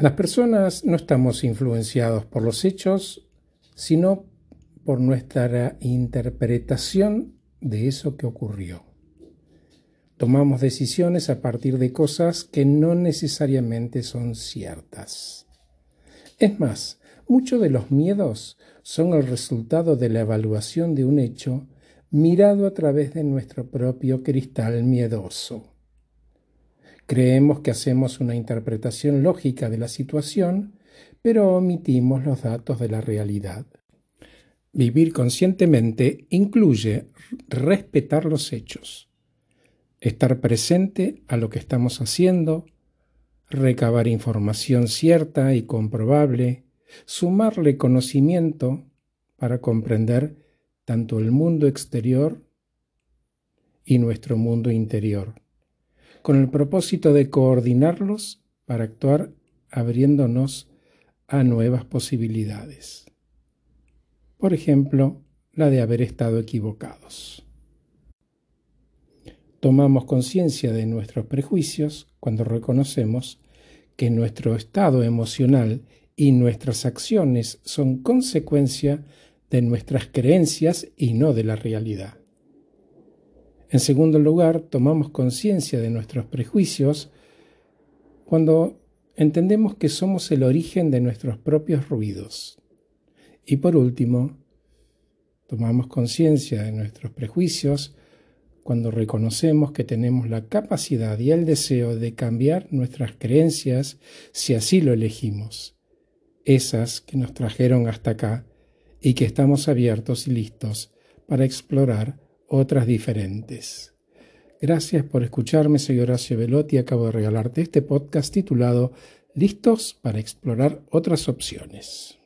Las personas no estamos influenciados por los hechos, sino por nuestra interpretación de eso que ocurrió. Tomamos decisiones a partir de cosas que no necesariamente son ciertas. Es más, muchos de los miedos son el resultado de la evaluación de un hecho mirado a través de nuestro propio cristal miedoso. Creemos que hacemos una interpretación lógica de la situación, pero omitimos los datos de la realidad. Vivir conscientemente incluye respetar los hechos, estar presente a lo que estamos haciendo, recabar información cierta y comprobable, sumarle conocimiento para comprender tanto el mundo exterior y nuestro mundo interior con el propósito de coordinarlos para actuar abriéndonos a nuevas posibilidades. Por ejemplo, la de haber estado equivocados. Tomamos conciencia de nuestros prejuicios cuando reconocemos que nuestro estado emocional y nuestras acciones son consecuencia de nuestras creencias y no de la realidad. En segundo lugar, tomamos conciencia de nuestros prejuicios cuando entendemos que somos el origen de nuestros propios ruidos. Y por último, tomamos conciencia de nuestros prejuicios cuando reconocemos que tenemos la capacidad y el deseo de cambiar nuestras creencias si así lo elegimos, esas que nos trajeron hasta acá y que estamos abiertos y listos para explorar otras diferentes. Gracias por escucharme, soy Horacio Velotti y acabo de regalarte este podcast titulado Listos para explorar otras opciones.